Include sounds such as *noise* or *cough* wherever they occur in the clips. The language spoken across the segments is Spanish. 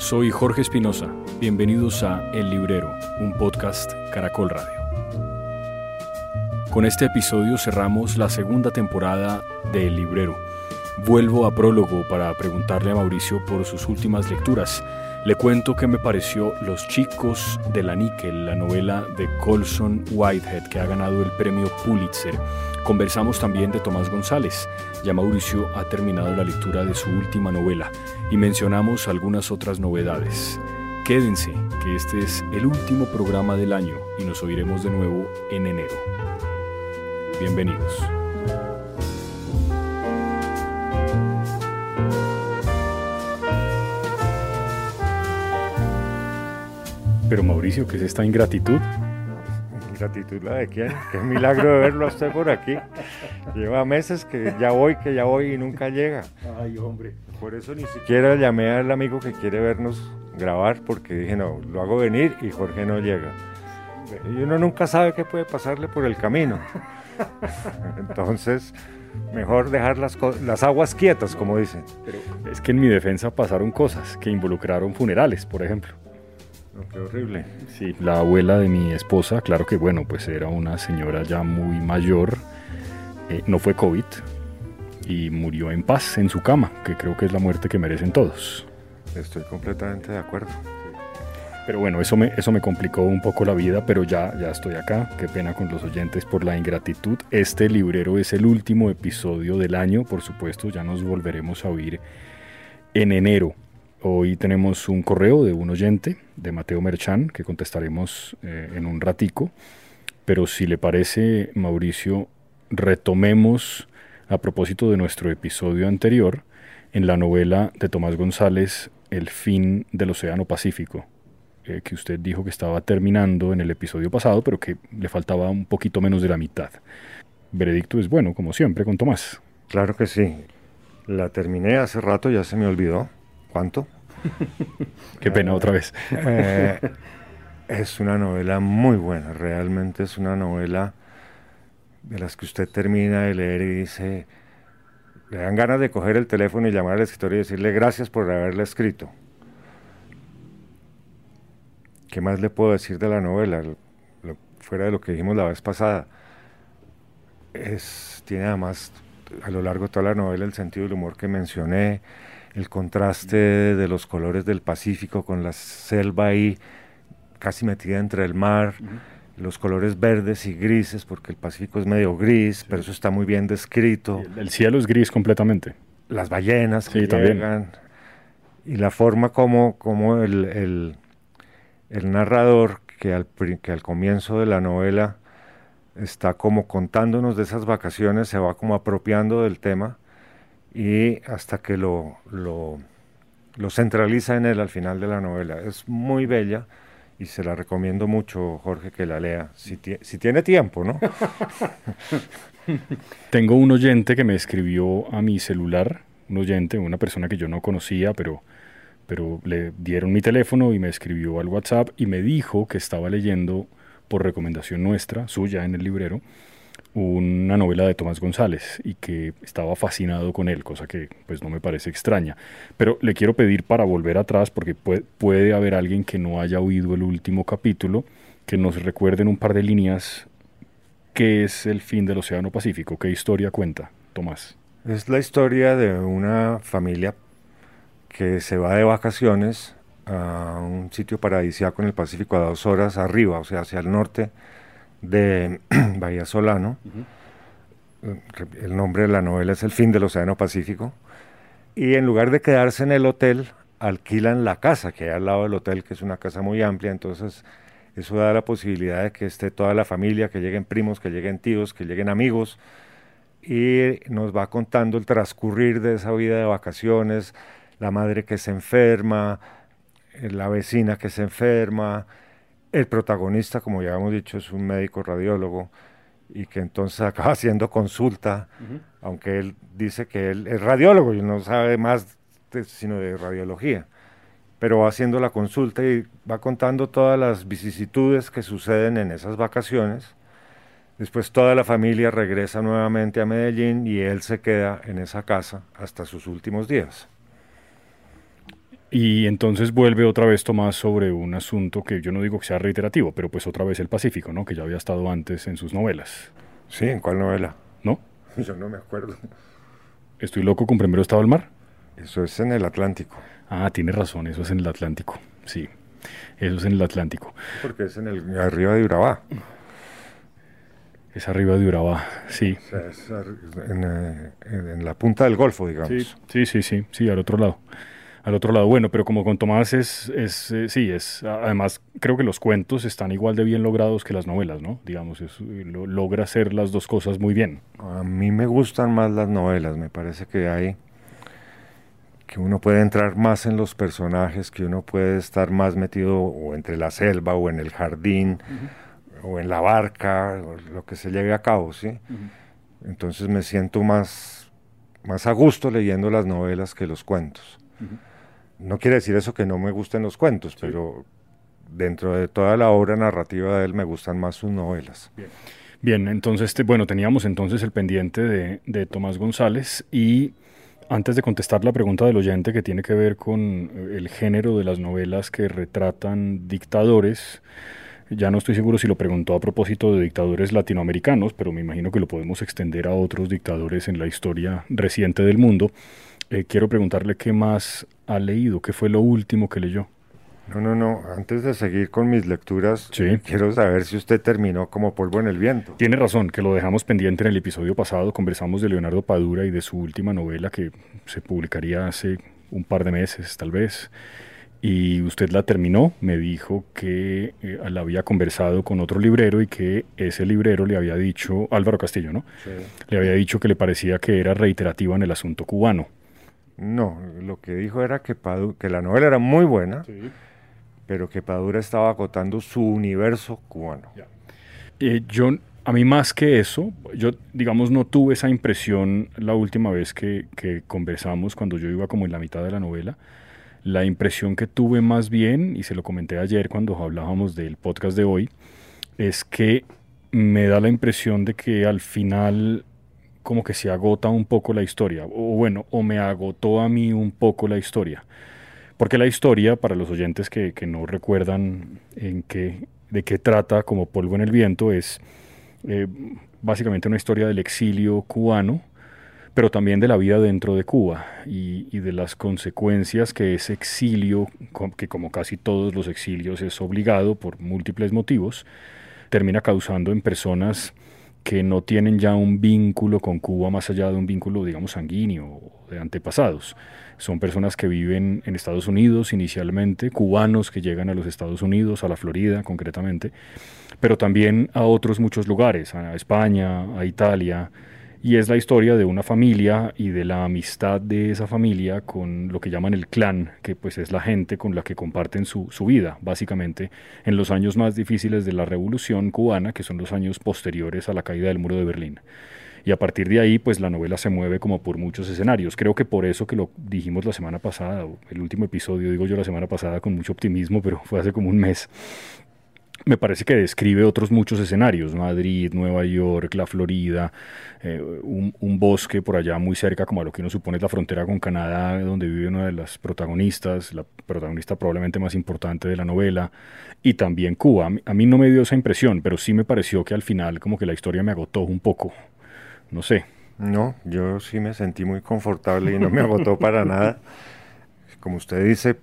Soy Jorge Espinosa. Bienvenidos a El Librero, un podcast Caracol Radio. Con este episodio cerramos la segunda temporada de El Librero. Vuelvo a prólogo para preguntarle a Mauricio por sus últimas lecturas. Le cuento qué me pareció Los chicos de la níquel, la novela de Colson Whitehead que ha ganado el premio Pulitzer. Conversamos también de Tomás González. Ya Mauricio ha terminado la lectura de su última novela y mencionamos algunas otras novedades. Quédense, que este es el último programa del año y nos oiremos de nuevo en enero. Bienvenidos. Pero Mauricio, ¿qué es esta ingratitud? ¿Ingratitud la de quién? Qué milagro de verlo a usted por aquí. Lleva meses que ya voy, que ya voy y nunca llega. Ay, hombre. Por eso ni siquiera llamé al amigo que quiere vernos grabar porque dije, no, lo hago venir y Jorge no llega. Y uno nunca sabe qué puede pasarle por el camino. Entonces, mejor dejar las, las aguas quietas, como dicen. Pero es que en mi defensa pasaron cosas que involucraron funerales, por ejemplo. No, qué horrible. Sí, la abuela de mi esposa, claro que bueno, pues era una señora ya muy mayor, eh, no fue COVID y murió en paz en su cama, que creo que es la muerte que merecen todos. Estoy completamente de acuerdo. Pero bueno, eso me, eso me complicó un poco la vida, pero ya, ya estoy acá. Qué pena con los oyentes por la ingratitud. Este librero es el último episodio del año, por supuesto, ya nos volveremos a oír en enero. Hoy tenemos un correo de un oyente, de Mateo Merchan, que contestaremos eh, en un ratico. Pero si le parece, Mauricio, retomemos a propósito de nuestro episodio anterior en la novela de Tomás González, El fin del Océano Pacífico, eh, que usted dijo que estaba terminando en el episodio pasado, pero que le faltaba un poquito menos de la mitad. Veredicto es bueno, como siempre, con Tomás. Claro que sí. La terminé hace rato, ya se me olvidó. ¿Cuánto? *laughs* Qué pena otra vez. Eh, es una novela muy buena, realmente es una novela de las que usted termina de leer y dice, le dan ganas de coger el teléfono y llamar al escritor y decirle gracias por haberla escrito. ¿Qué más le puedo decir de la novela? Lo, fuera de lo que dijimos la vez pasada. Es, tiene además a lo largo de toda la novela el sentido del humor que mencioné, el contraste de los colores del Pacífico con la selva ahí casi metida entre el mar, los colores verdes y grises, porque el Pacífico es medio gris, pero eso está muy bien descrito. El, el cielo es gris completamente. Las ballenas que Sí, también. llegan, y la forma como, como el, el- el narrador, que al, que al comienzo de la novela está como contándonos de esas vacaciones, se va como apropiando del tema y hasta que lo, lo, centraliza en él al final de la novela. Es muy bella y se la recomiendo mucho, Jorge, que la lea, si, si tiene tiempo, ¿no? *laughs* Tengo un oyente que me escribió a mi celular, un oyente, una persona que yo no conocía, pero, pero le dieron mi teléfono y me escribió al WhatsApp y me dijo que estaba leyendo, por recomendación nuestra, suya en el librero, una novela de Tomás González y que estaba fascinado con él, cosa que pues no me parece extraña. Pero le quiero pedir para volver atrás, porque puede, haber alguien que no haya oído el último capítulo, que nos recuerde en un par de líneas qué es el fin del Océano Pacífico, qué historia cuenta, Tomás. Es la historia de una familia que se va de vacaciones a un sitio paradisíaco en el Pacífico a dos horas arriba, o sea, hacia el norte de *clears throat* Bahía Solano. El nombre de la novela es El fin del Océano Pacífico. Y en lugar de quedarse en el hotel, alquilan la casa que hay al lado del hotel, que es una casa muy amplia, entonces eso da la posibilidad de que esté toda la familia, que lleguen primos, que lleguen tíos, que lleguen amigos, y nos va contando el transcurrir de esa vida de vacaciones, la madre que se enferma, eh, la vecina que se enferma, el protagonista, como ya hemos dicho, es un médico radiólogo y que entonces *laughs* acaba haciendo consulta, aunque él dice que él es radiólogo y no sabe más de- sino de radiología, pero va haciendo la consulta y va contando todas las vicisitudes que suceden en esas vacaciones. Después toda la familia regresa nuevamente a Medellín y él se queda en esa casa hasta sus últimos días. Y entonces vuelve otra vez Tomás sobre un asunto que yo no digo que sea reiterativo, pero pues otra vez el Pacífico, ¿no? Que ya había estado antes en sus novelas. Sí, ¿en cuál novela? ¿No? *laughs* Yo no me acuerdo. ¿Estoy loco con Primero estaba el mar? Eso es en el Atlántico. Ah, tiene razón, eso es en el Atlántico, sí. Eso es en el Atlántico. Porque es en el arriba de Urabá. Es arriba de Urabá, sí. O sea, es en, eh, en, la punta del Golfo, digamos. Sí, sí, sí, sí, al otro lado. Al otro lado, bueno, pero como con Tomás es, es eh, sí, es, además creo que los cuentos están igual de bien logrados que las novelas, ¿no? Digamos, es, logra hacer las dos cosas muy bien. A mí me gustan más las novelas, me parece que hay, que uno puede entrar más en los personajes, que uno puede estar más metido o entre la selva o en el jardín o en la barca, o lo que se lleve a cabo, ¿sí? Entonces me siento más, más a gusto leyendo las novelas que los cuentos. No quiere decir eso que no me gusten los cuentos, pero dentro de toda la obra narrativa de él me gustan más sus novelas. Bien, entonces, bueno, teníamos entonces el pendiente de, de Tomás González y antes de contestar la pregunta del oyente que tiene que ver con eh, el género de las novelas que retratan dictadores, ya no estoy seguro si lo preguntó a propósito de dictadores latinoamericanos, pero me imagino que lo podemos extender a otros dictadores en la historia reciente del mundo. Eh, quiero preguntarle qué más ha leído, qué fue lo último que leyó. No, no, no. Antes de seguir con mis lecturas, quiero saber si usted terminó como polvo en el viento. Tiene razón, que lo dejamos pendiente en el episodio pasado. Conversamos de Leonardo Padura y de su última novela que se publicaría hace un par de meses, tal vez y usted la terminó, me dijo que eh, la había conversado con otro librero y que ese librero le había dicho, Álvaro Castillo, ¿no? Le había dicho que le parecía que era reiterativa en el asunto cubano. No, lo que dijo era que, que la novela era muy buena, pero que Padura estaba acotando su universo cubano. Eh, yo, a mí más que eso, yo digamos no tuve esa impresión la última vez que, que conversamos, cuando yo iba como en la mitad de la novela, la impresión que tuve más bien, y se lo comenté ayer cuando hablábamos del podcast de hoy, es que me da la impresión de que al final como que se agota un poco la historia, o bueno, o me agotó a mí un poco la historia. Porque la historia, para los oyentes que, no recuerdan en qué, de qué trata como polvo en el viento, es eh, básicamente una historia del exilio cubano pero también de la vida dentro de Cuba y, de las consecuencias que ese exilio, que como casi todos los exilios es obligado por múltiples motivos, termina causando en personas que no tienen ya un vínculo con Cuba más allá de un vínculo, digamos, sanguíneo o de antepasados. Son personas que viven en Estados Unidos inicialmente, cubanos que llegan a los Estados Unidos, a la Florida concretamente, pero también a otros muchos lugares, a España, a Italia, y es la historia de una familia y de la amistad de esa familia con lo que llaman el clan, que pues es la gente con la que comparten su, su vida, básicamente, en los años más difíciles de la revolución cubana, que son los años posteriores a la caída del muro de Berlín. Y a partir de ahí, pues la novela se mueve como por muchos escenarios. Creo que por eso que lo dijimos la semana pasada, el último episodio, digo yo la semana pasada con mucho optimismo, *laughs* pero fue hace como un mes, me parece que describe otros muchos escenarios, Madrid, Nueva York, la Florida, eh, un, bosque por allá muy cerca, como a lo que uno supone la frontera con Canadá, donde vive una de las protagonistas, la protagonista probablemente más importante de la novela, y también Cuba. A mí, no me dio esa impresión, pero sí me pareció que al final como que la historia me agotó un poco, no sé. No, yo sí me sentí muy confortable y no me agotó para nada. Como usted dice,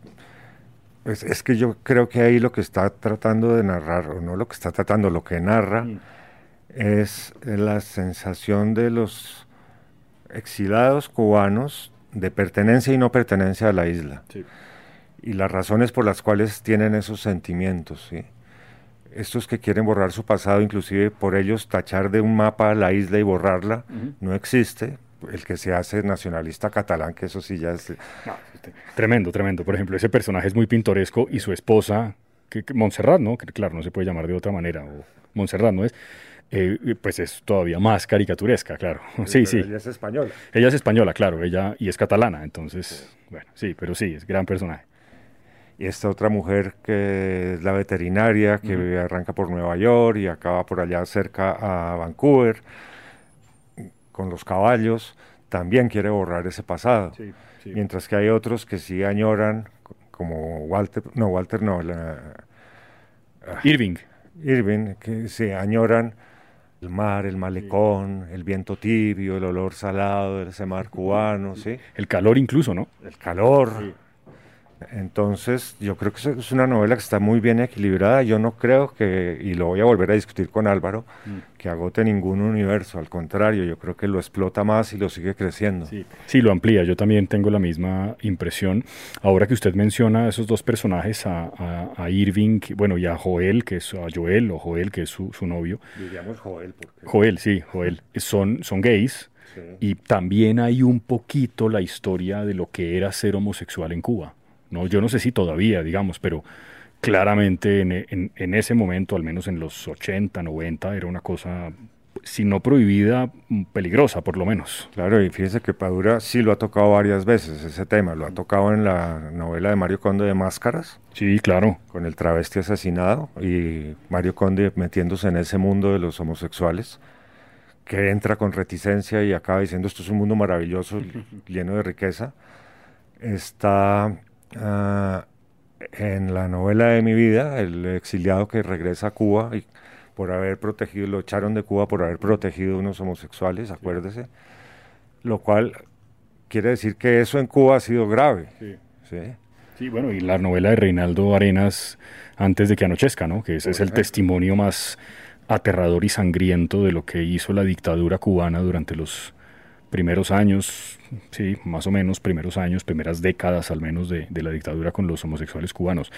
es, que yo creo que ahí lo que está tratando de narrar, o no lo que está tratando, lo que narra, mm. es la sensación de los exilados cubanos de pertenencia y no pertenencia a la isla. Y las razones por las cuales tienen esos sentimientos. Estos que quieren borrar su pasado, inclusive por ellos tachar de un mapa la isla y borrarla, no existe, el que se hace nacionalista catalán, que eso sí ya es... tremendo, tremendo. Por ejemplo, ese personaje es muy pintoresco y su esposa, que, Montserrat, ¿no? Que claro, no se puede llamar de otra manera, o Montserrat, ¿no es? Eh, pues es todavía más caricaturesca, claro. *laughs* Sí, sí. Ella es española. Ella es española, claro, ella y es catalana, entonces, bueno, sí, pero sí, es gran personaje. Y esta otra mujer que es la veterinaria, que arranca por Nueva York y acaba por allá cerca a Vancouver con los caballos, también quiere borrar ese pasado. Mientras que hay otros que sí añoran como Walter, no, Walter no, Irving. Irving, que se añoran el mar, el malecón, el viento tibio, el olor salado de ese mar cubano, ¿sí? El calor incluso, ¿no? El calor. Entonces, yo creo que es una novela que está muy bien equilibrada. Yo no creo que, y lo voy a volver a discutir con Álvaro, mm. que agote ningún universo. Al contrario, yo creo que lo explota más y lo sigue creciendo. Sí. lo amplía. Yo también tengo la misma impresión. Ahora que usted menciona a esos dos personajes, a, Irving, bueno, y a Joel, que es a Joel, o Joel, que es su, novio. Diríamos Joel. Porque... Joel, sí, Joel. Son, son gays. Y también hay un poquito la historia de lo que era ser homosexual en Cuba. No, yo no sé si todavía, digamos, pero claramente en, en, ese momento, al menos en los 80, 90, era una cosa, si no prohibida, peligrosa por lo menos. Claro, y fíjese que Padura sí lo ha tocado varias veces ese tema, lo ha tocado en la novela de Mario Conde de Máscaras. Sí, claro. Con el travesti asesinado y Mario Conde metiéndose en ese mundo de los homosexuales que entra con reticencia y acaba diciendo esto es un mundo maravilloso, *laughs* lleno de riqueza. Está Ah, en la novela de mi vida, el exiliado que regresa a Cuba y por haber protegido, lo echaron de Cuba por haber protegido a unos homosexuales, acuérdese, lo cual quiere decir que eso en Cuba ha sido grave. Sí. ¿sí? bueno, y la novela de Reinaldo Arenas, Antes de que anochezca, ¿no? Que ese es el testimonio más aterrador y sangriento de lo que hizo la dictadura cubana durante los primeros años, sí, más o menos, primeros años, primeras décadas al menos de, la dictadura con los homosexuales cubanos.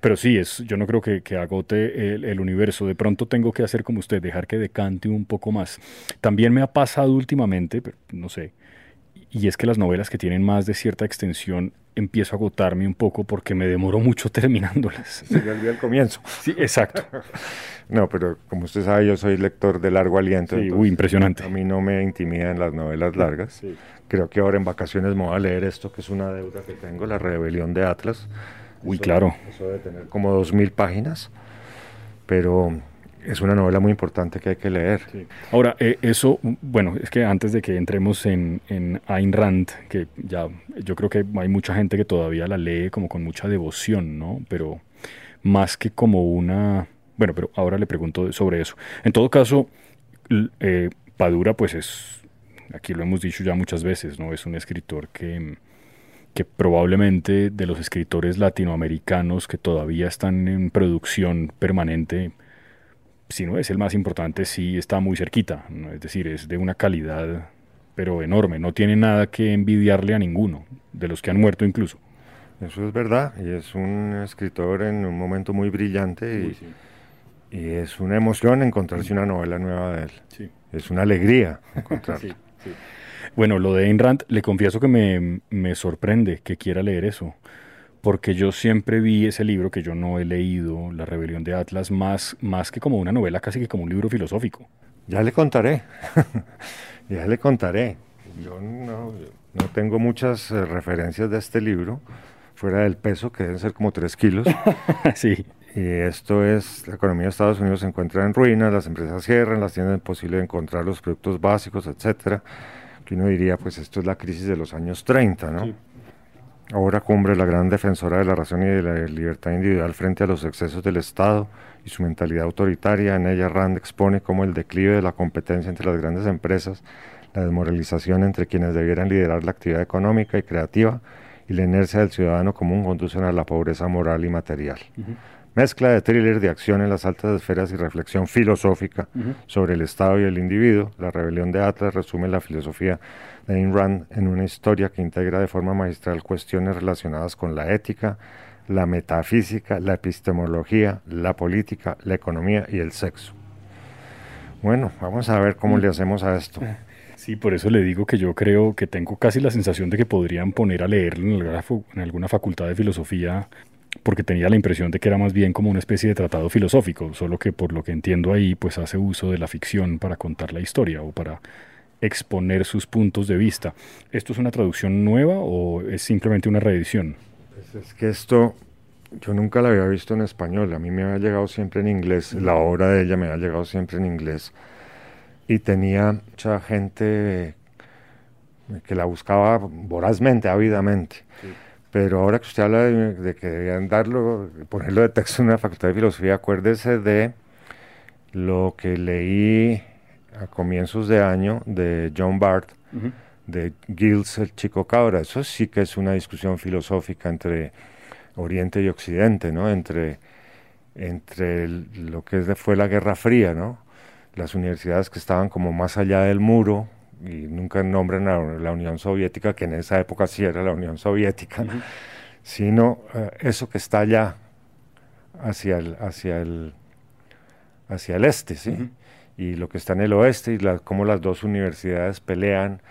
Pero sí, es, yo no creo que, agote el, universo. De pronto tengo que hacer como usted, dejar que decante un poco más. También me ha pasado últimamente, no sé, y es que las novelas que tienen más de cierta extensión empiezo a agotarme un poco porque me demoro mucho *laughs* terminándolas. Sí, ya el comienzo. Sí, exacto. *laughs* no, pero como usted sabe, yo soy lector de largo aliento. Sí, uy, impresionante. A mí no me intimidan las novelas largas. Creo que ahora en vacaciones me voy a leer esto, que es una deuda que tengo, La Rebelión de Atlas. Uy, claro. Eso debe tener como dos mil páginas, pero es una novela muy importante que hay que leer. Ahora, eh, eso, bueno, es que antes de que entremos en, en Ayn Rand, que ya yo creo que hay mucha gente que todavía la lee como con mucha devoción, ¿no? Pero más que como una... Bueno, pero ahora le pregunto sobre eso. En todo caso, eh, Padura, pues es, aquí lo hemos dicho ya muchas veces, ¿no? Es un escritor que, que probablemente de los escritores latinoamericanos que todavía están en producción permanente, si no es el más importante, sí está muy cerquita, es decir, es de una calidad pero enorme, no tiene nada que envidiarle a ninguno, de los que han muerto incluso. Eso es verdad, y es un escritor en un momento muy brillante y, y es una emoción encontrarse una novela nueva de él. Sí. Es una alegría encontrarla. *laughs* bueno, lo de Ayn Rand, le confieso que me, me sorprende que quiera leer eso porque yo siempre vi ese libro que yo no he leído, La rebelión de Atlas, más, más que como una novela, casi que como un libro filosófico. Ya le contaré, *laughs* ya le contaré. Yo no, no tengo muchas eh, referencias de este libro, fuera del peso, que deben ser como tres kilos. *laughs* sí. Y esto es, la economía de Estados Unidos se encuentra en ruinas, las empresas cierran, las tiendas imposible encontrar los productos básicos, etcétera. Que uno diría, pues esto es la crisis de los años 30, ¿no? Ahora cumbre la gran defensora de la razón y de la libertad individual frente a los excesos del Estado y su mentalidad autoritaria. En ella Rand expone cómo el declive de la competencia entre las grandes empresas, la desmoralización entre quienes debieran liderar la actividad económica y creativa y la inercia del ciudadano común conducen a la pobreza moral y material. Mezcla de thriller de acción en las altas esferas y reflexión filosófica sobre el Estado y el individuo. La rebelión de Atlas resume la filosofía de Ayn Rand en una historia que integra de forma magistral cuestiones relacionadas con la ética, la metafísica, la epistemología, la política, la economía y el sexo. Bueno, vamos a ver cómo le hacemos a esto. Sí, por eso le digo que yo creo que tengo casi la sensación de que podrían poner a leerlo en alguna facultad de filosofía porque tenía la impresión de que era más bien como una especie de tratado filosófico, solo que por lo que entiendo ahí, pues hace uso de la ficción para contar la historia o para exponer sus puntos de vista. ¿Esto es una traducción nueva o es simplemente una reedición? Pues es que esto yo nunca la había visto en español, a mí me había llegado siempre en inglés, la obra de ella me había llegado siempre en inglés. Y tenía mucha gente que la buscaba vorazmente, ávidamente Pero ahora que usted habla de, que debían darlo, ponerlo de texto en una facultad de filosofía, acuérdese de lo que leí a comienzos de año de John Barth, de Gilles el Chico Cabra. Eso sí que es una discusión filosófica entre Oriente y Occidente, ¿no? Entre, entre lo que fue la Guerra Fría, ¿no? Las universidades que estaban como más allá del muro, y nunca nombran a la Unión Soviética, que en esa época sí era la Unión Soviética, sino eh, eso que está allá hacia el, hacia el, hacia el este, ¿sí? Y lo que está en el oeste y la, cómo las dos universidades pelean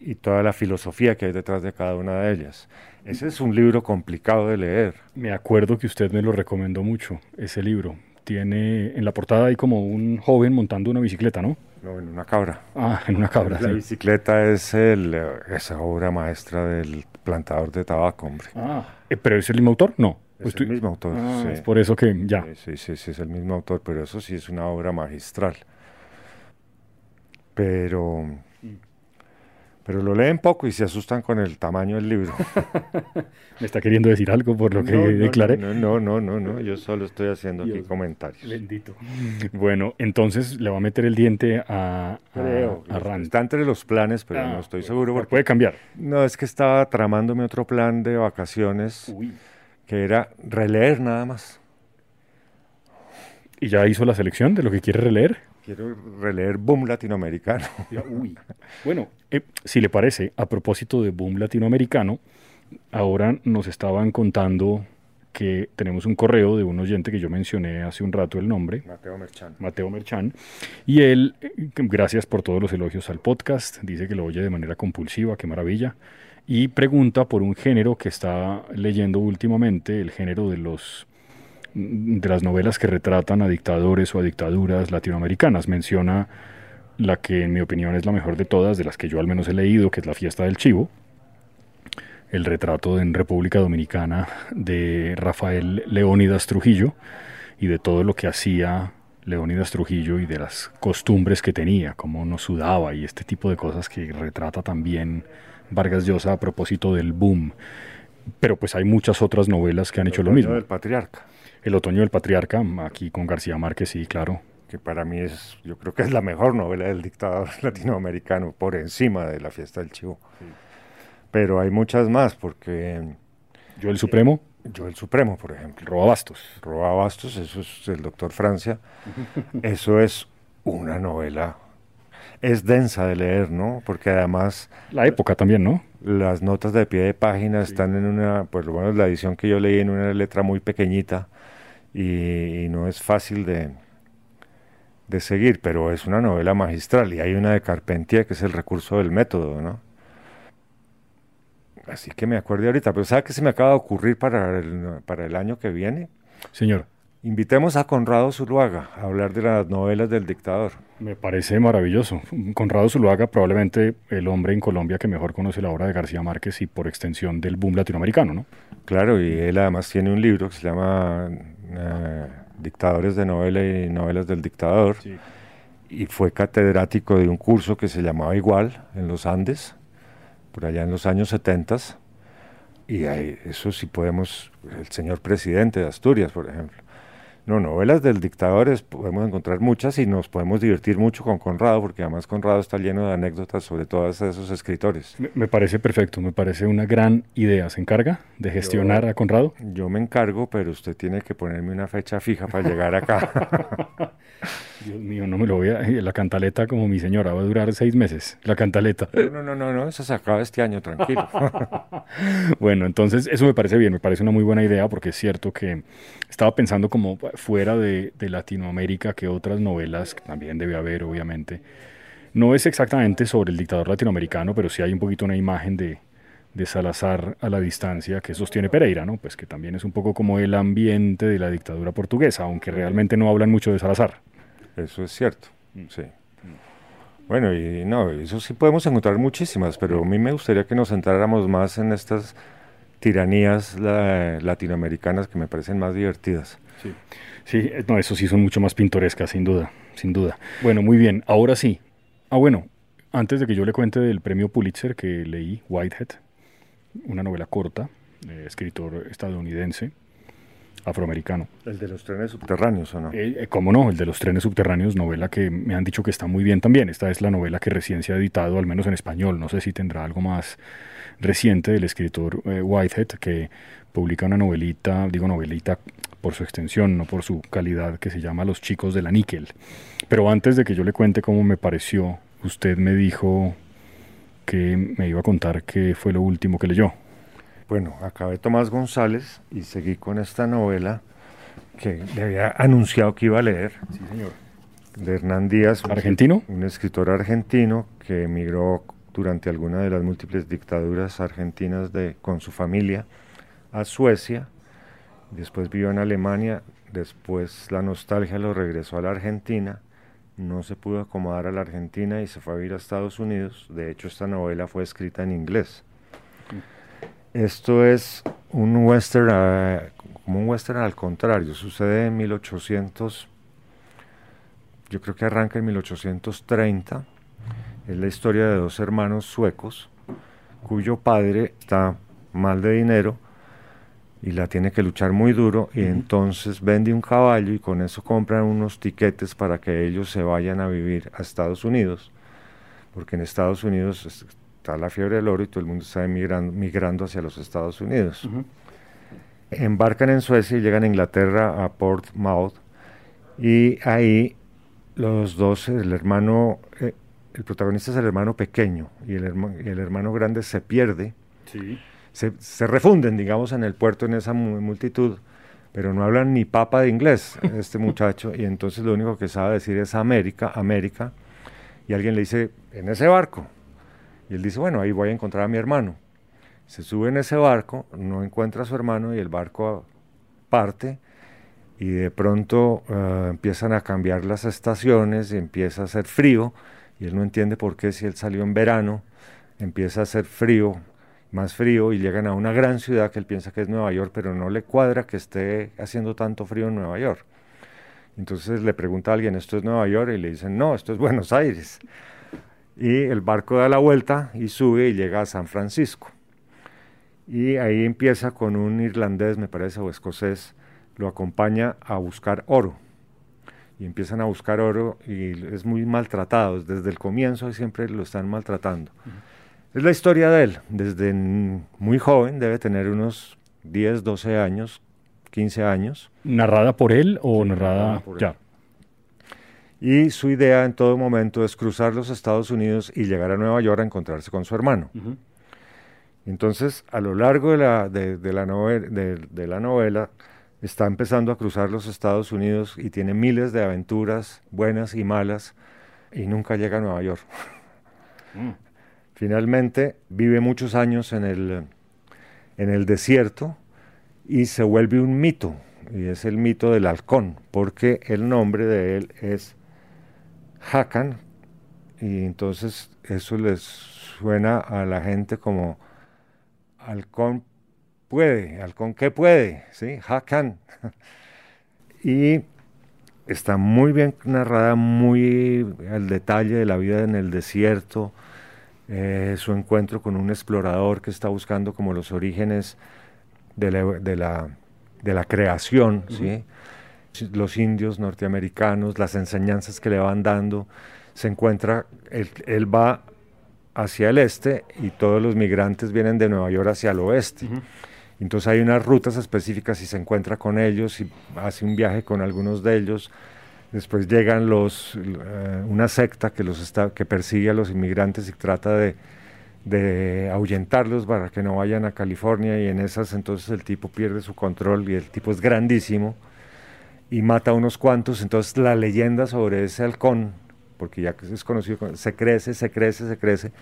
y toda la filosofía que hay detrás de cada una de ellas. Ese es un libro complicado de leer. Me acuerdo que usted me lo recomendó mucho, ese libro. Tiene en la portada hay como un joven montando una bicicleta, ¿no? No, en una cabra. Ah, en una cabra. La bicicleta es el, esa obra maestra del plantador de tabaco, hombre. Ah, eh, ¿pero es el mismo autor? No. Es el mismo autor. Ah, Es por eso que ya. Sí, sí, sí, es el mismo autor, pero eso sí es una obra magistral. Pero pero lo leen poco y se asustan con el tamaño del libro. *laughs* ¿Me está queriendo decir algo por lo que declaré? No, no, no, no, no, yo solo estoy haciendo aquí comentarios. Bendito. Bueno, entonces le va a meter el diente a, a, Rand. Está entre los planes, pero no ah, estoy seguro. Porque, puede cambiar. No, es que estaba tramándome otro plan de vacaciones que era releer nada más. ¿Y ya hizo la selección de lo que quiere releer? Quiero releer Boom Latinoamericano. Bueno, *laughs* eh, si le parece, a propósito de Boom Latinoamericano, ahora nos estaban contando que tenemos un correo de un oyente que yo mencioné hace un rato el nombre. Mateo Merchan. Mateo Merchan. Y él, eh, gracias por todos los elogios al podcast, dice que lo oye de manera compulsiva, qué maravilla. Y pregunta por un género que está leyendo últimamente, el género de los de las novelas que retratan a dictadores o a dictaduras latinoamericanas. Menciona la que en mi opinión es la mejor de todas, de las que yo al menos he leído, que es La fiesta del chivo, el retrato en República Dominicana de Rafael Leónidas Trujillo y de todo lo que hacía Leónidas Trujillo y de las costumbres que tenía, cómo no sudaba y este tipo de cosas que retrata también Vargas Llosa a propósito del boom. Pero pues hay muchas otras novelas que han hecho lo mismo. El patriarca. El otoño del patriarca, aquí con García Márquez, sí, claro. Que para mí es, yo creo que es la mejor novela del dictador *laughs* latinoamericano, por encima de La fiesta del chivo. Pero hay muchas más, porque... Yo el Supremo. Yo el Supremo, por ejemplo. Roba Bastos. Roba Bastos, eso es el doctor Francia. *laughs* eso es una novela es densa de leer, ¿no? Porque además... La época también, ¿no? Las notas de pie de página están en una, pues lo bueno, la edición que yo leí en una letra muy pequeñita y, no es fácil de, de seguir, pero es una novela magistral y hay una de Carpentier que es el recurso del método, ¿no? Así que me acuerdo ahorita, pero ¿sabe qué se me acaba de ocurrir para el, para el año que viene? Señor. Invitemos a Conrado Zuluaga a hablar de las novelas del dictador. Me parece maravilloso. Conrado Zuluaga, probablemente el hombre en Colombia que mejor conoce la obra de García Márquez y por extensión del boom latinoamericano, ¿no? Claro, y él además tiene un libro que se llama eh, Dictadores de novela y novelas del dictador. Y fue catedrático de un curso que se llamaba Igual en los Andes, por allá en los años 70. Y eso sí podemos, el señor presidente de Asturias, por ejemplo no, novelas del dictador podemos encontrar muchas y nos podemos divertir mucho con Conrado, porque además Conrado está lleno de anécdotas sobre todos esos escritores. Me, parece perfecto, me parece una gran idea. ¿Se encarga de gestionar a Conrado? Yo me encargo, pero usted tiene que ponerme una fecha fija para llegar acá. *laughs* Dios mío, no me lo voy a... La cantaleta como mi señora, va a durar seis meses, la cantaleta. No, no, no, no, eso se acaba este año, tranquilo. *laughs* bueno, entonces eso me parece bien, me parece una muy buena idea porque es cierto que estaba pensando como fuera de, Latinoamérica que otras novelas, también debe haber obviamente, no es exactamente sobre el dictador latinoamericano, pero sí hay un poquito una imagen de, de Salazar a la distancia que sostiene Pereira, ¿no? Pues que también es un poco como el ambiente de la dictadura portuguesa, aunque realmente no hablan mucho de Salazar. Eso es cierto, sí. Bueno, y no, eso sí podemos encontrar muchísimas, pero a mí me gustaría que nos centráramos más en estas tiranías latinoamericanas que me parecen más divertidas. Sí. sí, no, eso sí son mucho más pintorescas, sin duda, sin duda. Bueno, muy bien, ahora sí. Ah, bueno, antes de que yo le cuente del premio Pulitzer que leí, Whitehead, una novela corta, eh, escritor estadounidense, afroamericano. El de los trenes subterráneos, ¿o no? Eh, ¿Cómo no? El de los trenes subterráneos, novela que me han dicho que está muy bien también. Esta es la novela que recién se ha editado, al menos en español. No sé si tendrá algo más reciente del escritor Whitehead, que publica una novelita, digo novelita por su extensión, no por su calidad, que se llama Los chicos de la níquel. Pero antes de que yo le cuente cómo me pareció, usted me dijo que me iba a contar qué fue lo último que leyó. Bueno, acabé Tomás González y seguí con esta novela que le había anunciado que iba a leer. Sí, señor. De Hernán Díaz. ¿Argentino? Un, escritor argentino que emigró durante alguna de las múltiples dictaduras argentinas de, con su familia a Suecia. Después vivió en Alemania. Después la nostalgia lo regresó a la Argentina no se pudo acomodar a la Argentina y se fue a vivir a Estados Unidos. De hecho, esta novela fue escrita en inglés. Esto es un western, ah, como un western al contrario, sucede en 1800, yo creo que arranca en 1830. Es la historia de dos hermanos suecos cuyo padre está mal de dinero y la tiene que luchar muy duro y entonces vende un caballo y con eso compran unos tiquetes para que ellos se vayan a vivir a Estados Unidos, porque en Estados Unidos está la fiebre del oro y todo el mundo está migrando, migrando hacia los Estados Unidos. Embarcan en Suecia y llegan a Inglaterra a Portsmouth y ahí los dos, el hermano, eh, el protagonista es el hermano pequeño y el, y el hermano grande se pierde. Sí se, refunden, digamos, en el puerto en esa multitud, pero no hablan ni papa de inglés *laughs* este muchacho, y entonces lo único que sabe decir es América, América, y alguien le dice, en ese barco, y él dice, bueno, ahí voy a encontrar a mi hermano. Se sube en ese barco, no encuentra a su hermano y el barco parte y de pronto eh, empiezan a cambiar las estaciones y empieza a hacer frío y él no entiende por qué si él salió en verano empieza a hacer frío más frío y llegan a una gran ciudad que él piensa que es Nueva York, pero no le cuadra que esté haciendo tanto frío en Nueva York. Entonces le pregunta a alguien, ¿esto es Nueva York? Y le dicen, no, esto es Buenos Aires. Y el barco da la vuelta y sube y llega a San Francisco. Y ahí empieza con un irlandés, me parece, o escocés, lo acompaña a buscar oro. Y empiezan a buscar oro y es muy maltratado. Desde el comienzo siempre lo están maltratando. Es la historia de él, desde muy joven, debe tener unos 10, 12 años, 15 años. ¿Narrada por él o narrada, por ya? Y su idea en todo momento es cruzar los Estados Unidos y llegar a Nueva York a encontrarse con su hermano. Entonces, a lo largo de la, de, la de, la novela, está empezando a cruzar los Estados Unidos y tiene miles de aventuras buenas y malas y nunca llega a Nueva York. Mm. Finalmente vive muchos años en el, en el desierto y se vuelve un mito, y es el mito del halcón, porque el nombre de él es Hakan, y entonces eso les suena a la gente como halcón puede, halcón que puede, ¿sí? Hakan. *laughs* y está muy bien narrada, muy al detalle de la vida en el desierto, eh, su encuentro con un explorador que está buscando como los orígenes de la, de la, creación, ¿sí? Los indios norteamericanos, las enseñanzas que le van dando, se encuentra, él, va hacia el este y todos los migrantes vienen de Nueva York hacia el oeste. Entonces hay unas rutas específicas y se encuentra con ellos y hace un viaje con algunos de ellos. Después llegan los, eh, una secta que, los está, que persigue a los inmigrantes y trata de, de ahuyentarlos para que no vayan a California y en esas entonces el tipo pierde su control y el tipo es grandísimo y mata a unos cuantos. Entonces la leyenda sobre ese halcón, porque ya es conocido, se crece, se crece, se crece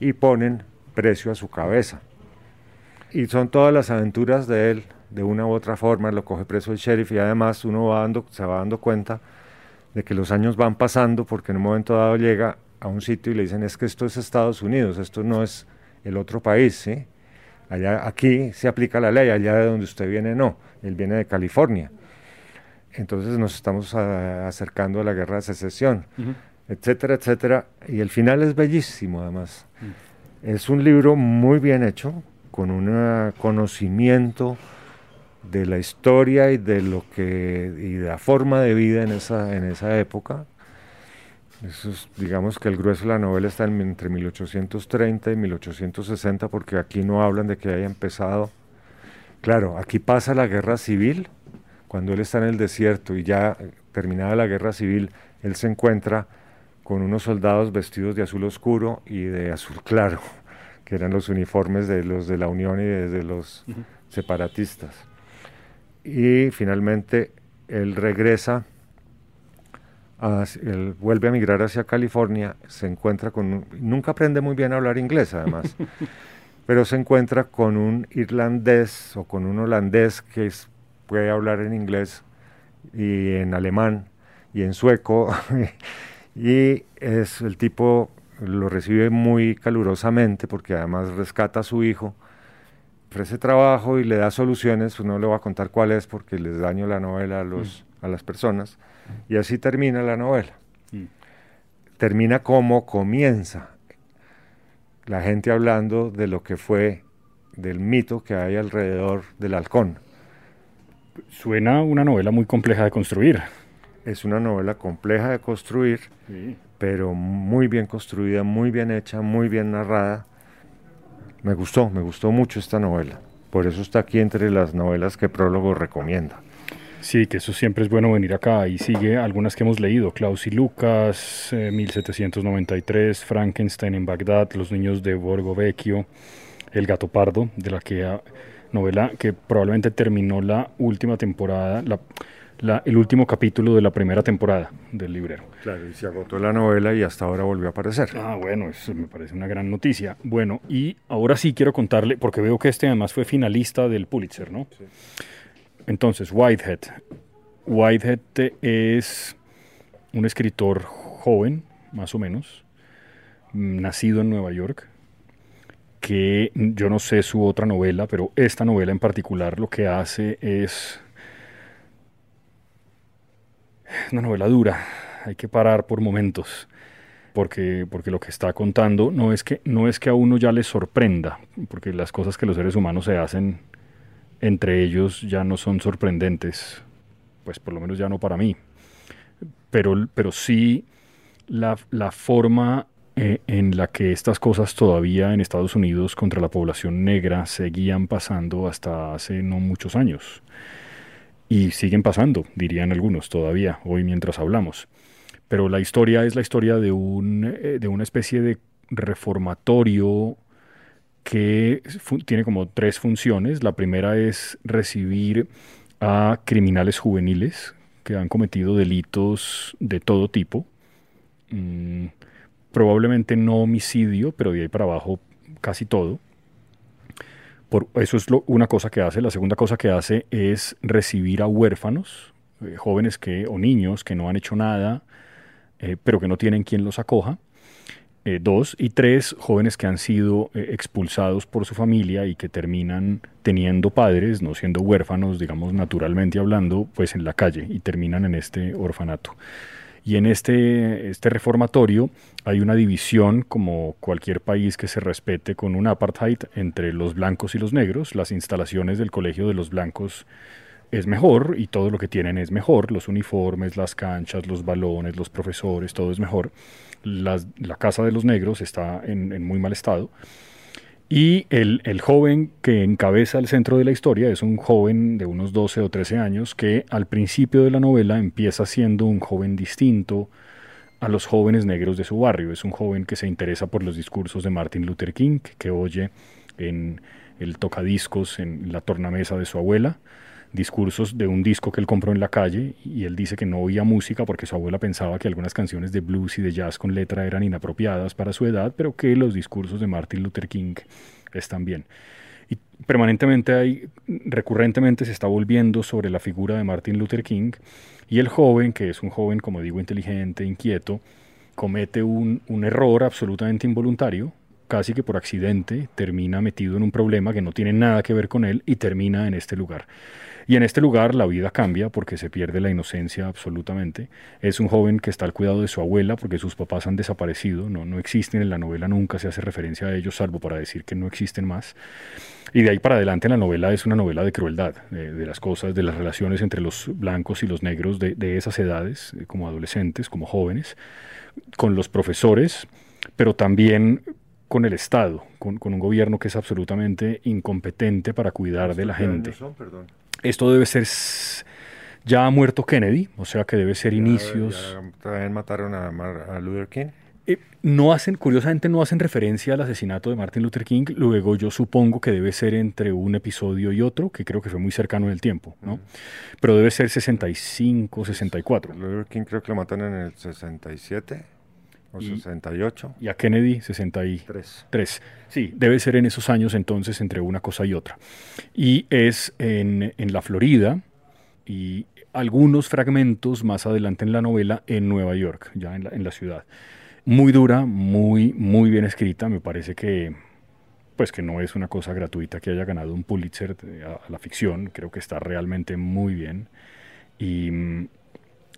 y ponen precio a su cabeza. Y son todas las aventuras de él, de una u otra forma, lo coge preso el sheriff y además uno va dando, se va dando cuenta de que los años van pasando porque en un momento dado llega a un sitio y le dicen es que esto es Estados Unidos, esto no es el otro país. Allá, aquí se aplica la ley, allá de donde usted viene no, él viene de California. Entonces nos estamos acercando a la guerra de secesión, etcétera, etcétera. Y el final es bellísimo además. Es un libro muy bien hecho, con un conocimiento de la historia y de lo que y de la forma de vida en esa, en esa época. Eso digamos que el grueso de la novela está entre 1830 y 1860 porque aquí no hablan de que haya empezado. Claro, aquí pasa la guerra civil, cuando él está en el desierto y ya terminada la guerra civil, él se encuentra con unos soldados vestidos de azul oscuro y de azul claro, *laughs* que eran los uniformes de los de la Unión y de, los separatistas. Y finalmente él regresa, él vuelve a migrar hacia California, se encuentra con, nunca aprende muy bien a hablar inglés además, *laughs* pero se encuentra con un irlandés o con un holandés que puede hablar en inglés y en alemán y en sueco *laughs* y es el tipo lo recibe muy calurosamente porque además rescata a su hijo, ofrece trabajo y le da soluciones, no le voy a contar cuál es porque les daño la novela a, los, mm. a las personas y así termina la novela. Mm. Termina como comienza, la gente hablando de lo que fue, del mito que hay alrededor del halcón. Suena una novela muy compleja de construir. Es una novela compleja de construir, pero muy bien construida, muy bien hecha, muy bien narrada. Me gustó, me gustó mucho esta novela. Por eso está aquí entre las novelas que Prólogo recomienda. Sí, que eso siempre es bueno venir acá. Y sigue algunas que hemos leído: Klaus y Lucas, 1793, eh, Frankenstein en Bagdad, Los niños de Borgo Vecchio, El gato pardo, de la que novela que probablemente terminó la última temporada, la, el último capítulo de la primera temporada del librero. Claro, y se agotó la novela y hasta ahora volvió a aparecer. Ah, bueno, eso me parece una gran noticia. Bueno, y ahora sí quiero contarle, porque veo que este además fue finalista del Pulitzer, ¿no? Sí. Entonces, Whitehead. Whitehead es un escritor joven, más o menos, nacido en Nueva York, que yo no sé su otra novela, pero esta novela en particular lo que hace es una novela dura, hay que parar por momentos. Porque, porque lo que está contando no es, que, no es que a uno ya le sorprenda, porque las cosas que los seres humanos se hacen entre ellos ya no son sorprendentes, pues por lo menos ya no para mí, pero, pero sí la, la forma eh, en la que estas cosas todavía en Estados Unidos contra la población negra seguían pasando hasta hace no muchos años. Y siguen pasando, dirían algunos todavía, hoy mientras hablamos. Pero la historia es la historia de, un, eh, de una especie de reformatorio que tiene como tres funciones. La primera es recibir a criminales juveniles que han cometido delitos de todo tipo. Mm, probablemente no homicidio, pero de ahí para abajo casi todo eso es una cosa que hace. La segunda cosa que hace es recibir a huérfanos, eh, jóvenes que, o niños que no han hecho nada, eh, pero que no tienen quien los acoja. Eh, dos. Y tres, jóvenes que han sido expulsados por su familia y que terminan teniendo padres, no siendo huérfanos, digamos naturalmente hablando, pues en la calle y terminan en este orfanato. Y en este, este reformatorio hay una división, como cualquier país que se respete, con un apartheid entre los blancos y los negros. Las instalaciones del colegio de los blancos es mejor y todo lo que tienen es mejor. Los uniformes, las canchas, los balones, los profesores, todo es mejor. la casa de los negros está en muy mal estado. Y el, joven que encabeza el centro de la historia es un joven de unos 12 o 13 años que al principio de la novela empieza siendo un joven distinto a los jóvenes negros de su barrio. Es un joven que se interesa por los discursos de Martin Luther King, que oye en el tocadiscos en la tornamesa de su abuela discursos de un disco que él compró en la calle y él dice que no oía música porque su abuela pensaba que algunas canciones de blues y de jazz con letra eran inapropiadas para su edad, pero que los discursos de Martin Luther King están bien. Y permanentemente hay, recurrentemente se está volviendo sobre la figura de Martin Luther King y el joven, que es un joven, como digo, inteligente, inquieto, comete un, un error absolutamente involuntario casi que por accidente, termina metido en un problema que no tiene nada que ver con él y termina en este lugar. Y en este lugar la vida cambia porque se pierde la inocencia absolutamente. Es un joven que está al cuidado de su abuela porque sus papás han desaparecido, no, no existen en la novela, nunca se hace referencia a ellos, salvo para decir que no existen más. Y de ahí para adelante la novela es una novela de crueldad, de, las cosas, de las relaciones entre los blancos y los negros de, de esas edades, eh, como adolescentes, como jóvenes, con los profesores, pero también con el Estado, con, con, un gobierno que es absolutamente incompetente para cuidar de la gente. Son, esto debe ser... Ya ha muerto Kennedy, o sea que debe ser inicios... ¿También mataron a, a Luther King? Eh, no hacen, curiosamente no hacen referencia al asesinato de Martin Luther King, luego yo supongo que debe ser entre un episodio y otro, que creo que fue muy cercano en el tiempo, ¿no? Pero debe ser 65, 64. Luther King creo que lo matan en el 67 o 68. Y a Kennedy 63. 3. Sí, debe ser en esos años entonces entre una cosa y otra. Y es en, en la Florida y algunos fragmentos más adelante en la novela en Nueva York, ya en la, en la ciudad. Muy dura, muy, muy bien escrita, me parece que pues que no es una cosa gratuita que haya ganado un Pulitzer a, la ficción, creo que está realmente muy bien. Y,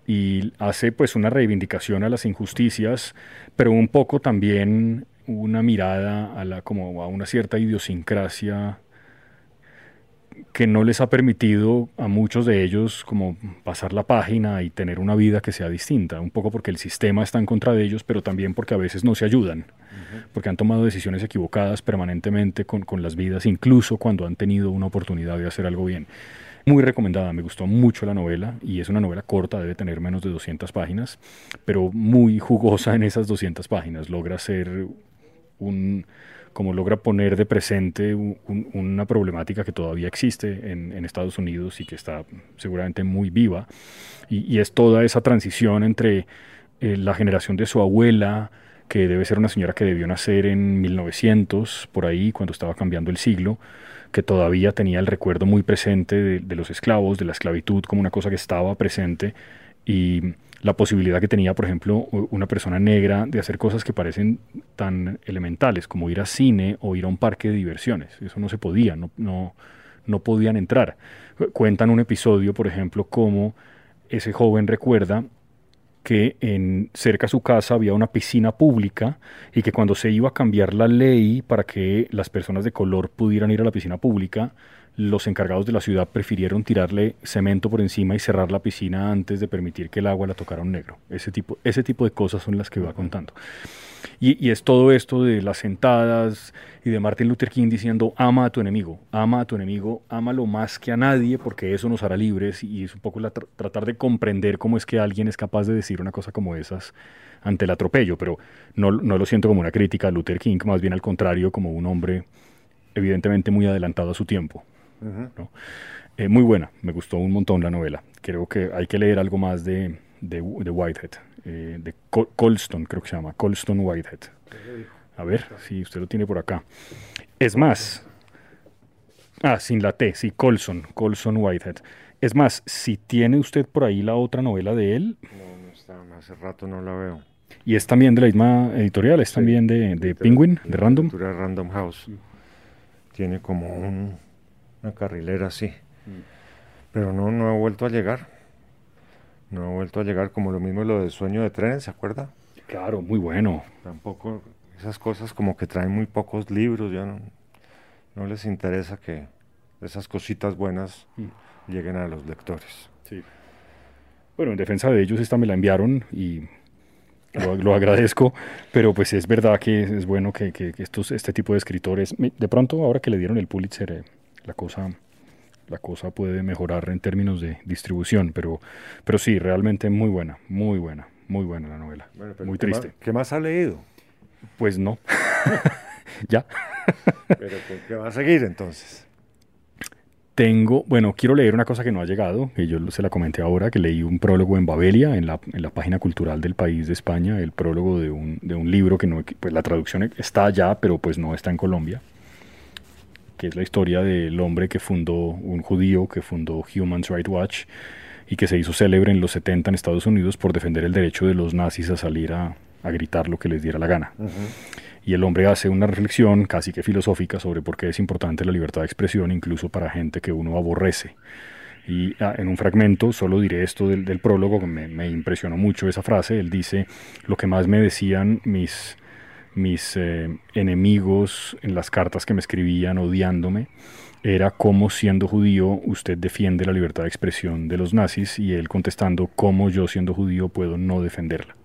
y hace pues una reivindicación a las injusticias, pero un poco también una mirada a la como a una cierta idiosincrasia que no les ha permitido a muchos de ellos como pasar la página y tener una vida que sea distinta, un poco porque el sistema está en contra de ellos, pero también porque a veces no se ayudan, porque han tomado decisiones equivocadas permanentemente con, con las vidas, incluso cuando han tenido una oportunidad de hacer algo bien. Muy recomendada, me gustó mucho la novela y es una novela corta, debe tener menos de 200 páginas, pero muy jugosa en esas 200 páginas. Logra ser un, como logra poner de presente una problemática que todavía existe en, Estados Unidos y que está seguramente muy viva. Y, es toda esa transición entre eh, la generación de su abuela, que debe ser una señora que debió nacer en 1900, por ahí, cuando estaba cambiando el siglo, que todavía tenía el recuerdo muy presente de, los esclavos, de la esclavitud como una cosa que estaba presente y la posibilidad que tenía, por ejemplo, una persona negra de hacer cosas que parecen tan elementales como ir a cine o ir a un parque de diversiones. Eso no se podía, no, no, podían entrar. Cuentan un episodio, por ejemplo, como ese joven recuerda que en, cerca a su casa había una piscina pública y que cuando se iba a cambiar la ley para que las personas de color pudieran ir a la piscina pública, los encargados de la ciudad prefirieron tirarle cemento por encima y cerrar la piscina antes de permitir que el agua la tocara un negro. Ese tipo, ese tipo de cosas son las que va contando. Y, es todo esto de las sentadas y de Martin Luther King diciendo, ama a tu enemigo, ama a tu enemigo, ámalo más que a nadie porque eso nos hará libres y es un poco la tratar de comprender cómo es que alguien es capaz de decir una cosa como esas ante el atropello, pero no, no lo siento como una crítica a Luther King, más bien al contrario, como un hombre evidentemente muy adelantado a su tiempo. Eh, muy buena, me gustó un montón la novela. Creo que hay que leer algo más de, de, Whitehead, eh, de Colston, creo que se llama, Colston Whitehead. A ver, si usted lo tiene por acá. Es más, ah, sin la T, sí, Colson, Colson Whitehead. Es más, si tiene usted por ahí la otra novela de él. No, no está, hace rato no la veo. Y es también de la misma editorial, es también de, de Penguin, de Random. Random House. Tiene como un una carrilera así. Mm. Pero no, no ha vuelto a llegar. No ha vuelto a llegar como lo mismo lo del sueño de tren, ¿se acuerda? Claro, muy bueno. Tampoco esas cosas como que traen muy pocos libros, ya no, no les interesa que esas cositas buenas mm. lleguen a los lectores. Sí. Bueno, en defensa de ellos esta me la enviaron y lo, agradezco, pero pues es verdad que es bueno que, que, estos, este tipo de escritores, de pronto ahora que le dieron el Pulitzer, eh, la cosa, la cosa puede mejorar en términos de distribución, pero, pero sí, realmente muy buena, muy buena, muy buena la novela. muy triste. ¿Qué más ha leído? Pues no. *laughs* ya. pero ¿qué va a seguir entonces? Tengo, bueno, quiero leer una cosa que no ha llegado, que yo se la comenté ahora, que leí un prólogo en Babelia, en la, en la página cultural del país de España, el prólogo de un, de un libro que no, pues la traducción está allá, pero pues no está en Colombia que es la historia del hombre que fundó, un judío que fundó Human Rights Watch y que se hizo célebre en los 70 en Estados Unidos por defender el derecho de los nazis a salir a, gritar lo que les diera la gana. y el hombre hace una reflexión casi que filosófica sobre por qué es importante la libertad de expresión incluso para gente que uno aborrece. Y ah, en un fragmento, solo diré esto del, prólogo, que me, impresionó mucho esa frase, él dice, lo que más me decían mis, mis eh, enemigos en las cartas que me escribían odiándome, era cómo siendo judío usted defiende la libertad de expresión de los nazis y él contestando cómo yo siendo judío puedo no defenderla.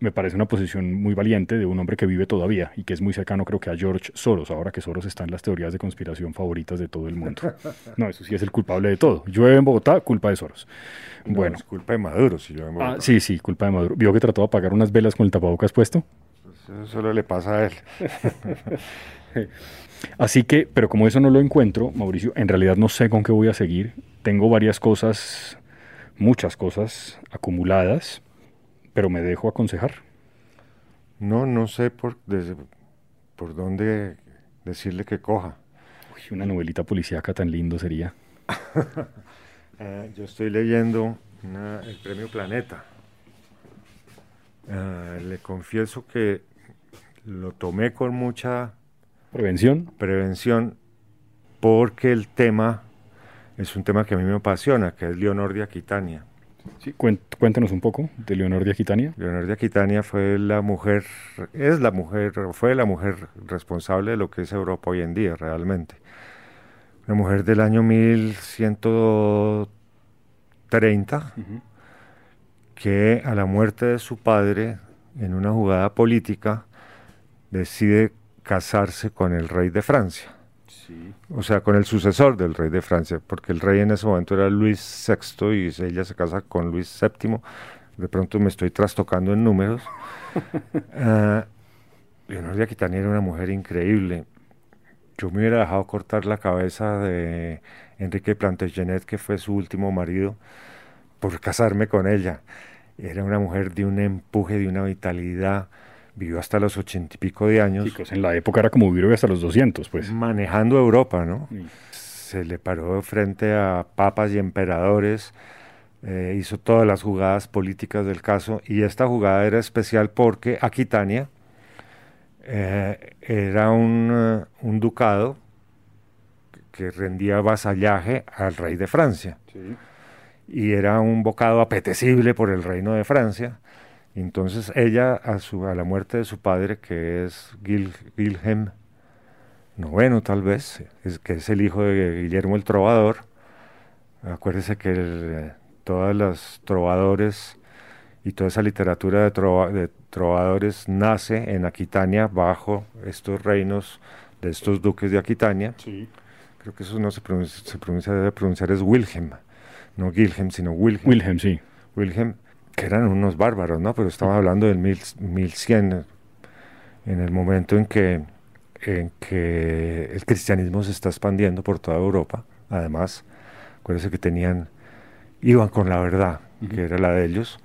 Me parece una posición muy valiente de un hombre que vive todavía y que es muy cercano creo que a George Soros, ahora que Soros está en las teorías de conspiración favoritas de todo el mundo. *laughs* No, eso sí es el culpable de todo. Llueve en Bogotá, culpa de Soros. bueno. Es culpa de Maduro si llueve en Bogotá. Ah, sí, sí, culpa de Maduro. ¿Vio que trató de apagar unas velas con el tapabocas puesto? Eso solo le pasa a él. *laughs* Así que, pero como eso no lo encuentro, Mauricio, en realidad no sé con qué voy a seguir. Tengo varias cosas, muchas cosas acumuladas, pero me dejo aconsejar. No, no sé por, por dónde decirle que coja. Uy, una novelita policíaca tan lindo sería. *laughs* Eh, yo estoy leyendo el premio Planeta. Eh, le confieso que lo tomé con mucha Prevención. Prevención, porque el tema es un tema que a mí me apasiona, que es Leonor de Aquitania. Sí, cuéntanos un poco de Leonor de Aquitania. Leonor de Aquitania fue la mujer, es la mujer, fue la mujer responsable de lo que es Europa hoy en día realmente. Una mujer del año 1130 que a la muerte de su padre, en una jugada política, decide casarse con el rey de Francia. O sea, con el sucesor del rey de Francia, porque el rey en ese momento era Luis VI y ella se casa con Luis VII. De pronto me estoy trastocando en números. uh, *laughs* Leonor de Aquitania era una mujer increíble. Yo me hubiera dejado cortar la cabeza de Enrique Plantagenet, que fue su último marido, por casarme con ella. Era una mujer de un empuje, de una vitalidad, vivió hasta los ochenta y pico de años. en la época era como vivir hasta los 200, pues. Manejando Europa, ¿no? Se le paró frente a papas y emperadores, eh, hizo todas las jugadas políticas del caso, y esta jugada era especial porque Aquitania eh, era un, eh, un, ducado que rendía vasallaje al rey de Francia. Y era un bocado apetecible por el reino de Francia entonces ella, a, su, a la muerte de su padre, que es Gil, Wilhelm noveno tal vez, es, que es el hijo de Guillermo el Trovador, acuérdese que todos los trovadores y toda esa literatura de, trovadores nace en Aquitania bajo estos reinos de estos duques de Aquitania. Creo que eso no se pronuncia, se pronuncia, debe pronunciar es Wilhelm, no Gilhelm, sino Wilhelm. Wilhelm, sí. Wilhelm que eran unos bárbaros, ¿no? Pero estamos hablando del mil, 1100, en el momento en que, en que el cristianismo se está expandiendo por toda Europa. Además, acuérdense que tenían, iban con la verdad, que era la de ellos.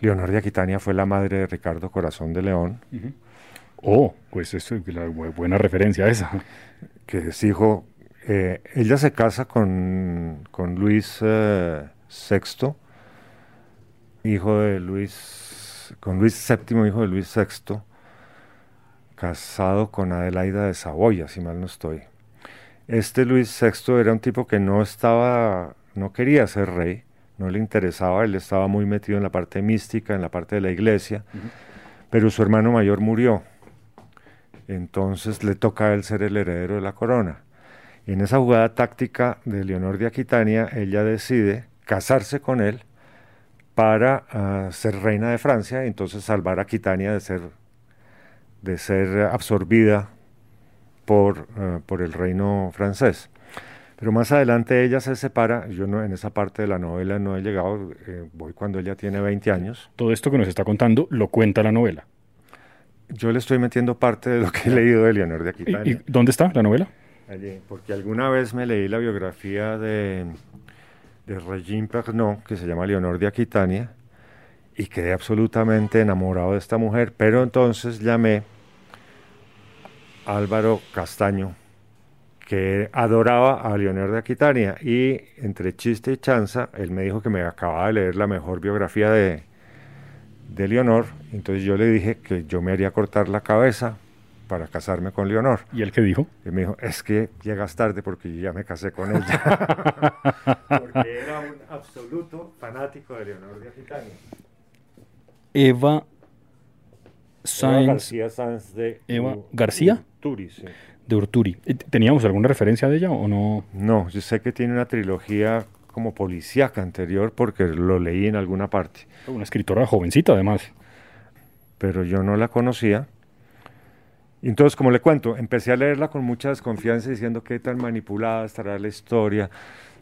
Leonor de Aquitania fue la madre de Ricardo Corazón de León. Oh, pues eso es la buena referencia esa. Que es hijo, eh, ella se casa con, con Luis eh, VI, hijo de Luis, con Luis VII, hijo de Luis VI, casado con Adelaida de Saboya, si mal no estoy. Este Luis VI era un tipo que no estaba, no quería ser rey, no le interesaba, él estaba muy metido en la parte mística, en la parte de la iglesia, pero su hermano mayor murió. Entonces le toca a él ser el heredero de la corona. Y en esa jugada táctica de Leonor de Aquitania, ella decide casarse con él para ah, ser reina de Francia y entonces salvar a Aquitania de ser, de ser absorbida por, ah, por el reino francés. Pero más adelante ella se separa, yo no, en esa parte de la novela no he llegado, eh, voy cuando ella tiene 20 años. Todo esto que nos está contando lo cuenta la novela. Yo le estoy metiendo parte de lo que he leído de Leonor de Aquitania. ¿Y, dónde está la novela? Allí, porque alguna vez me leí la biografía de de Regine Pernod, que se llama Leonor de Aquitania, y quedé absolutamente enamorado de esta mujer, pero entonces llamé a Álvaro Castaño, que adoraba a Leonor de Aquitania, y entre chiste y chanza, él me dijo que me acababa de leer la mejor biografía de, de Leonor. Entonces yo le dije que yo me haría cortar la cabeza para casarme con Leonor. ¿Y él qué dijo? Y me dijo, es que llegas tarde porque yo ya me casé con ella. *laughs* porque era un absoluto fanático de Leonor de Aquitania. Eva Sáenz. García Sáenz de Eva García. Urturi, sí. De Urturi. ¿Teníamos alguna referencia de ella o no? No, yo sé que tiene una trilogía como policíaca anterior porque lo leí en alguna parte. Una escritora jovencita además. Pero yo no la conocía. Entonces, como le cuento, empecé a leerla con mucha desconfianza diciendo qué tan manipulada estará la historia,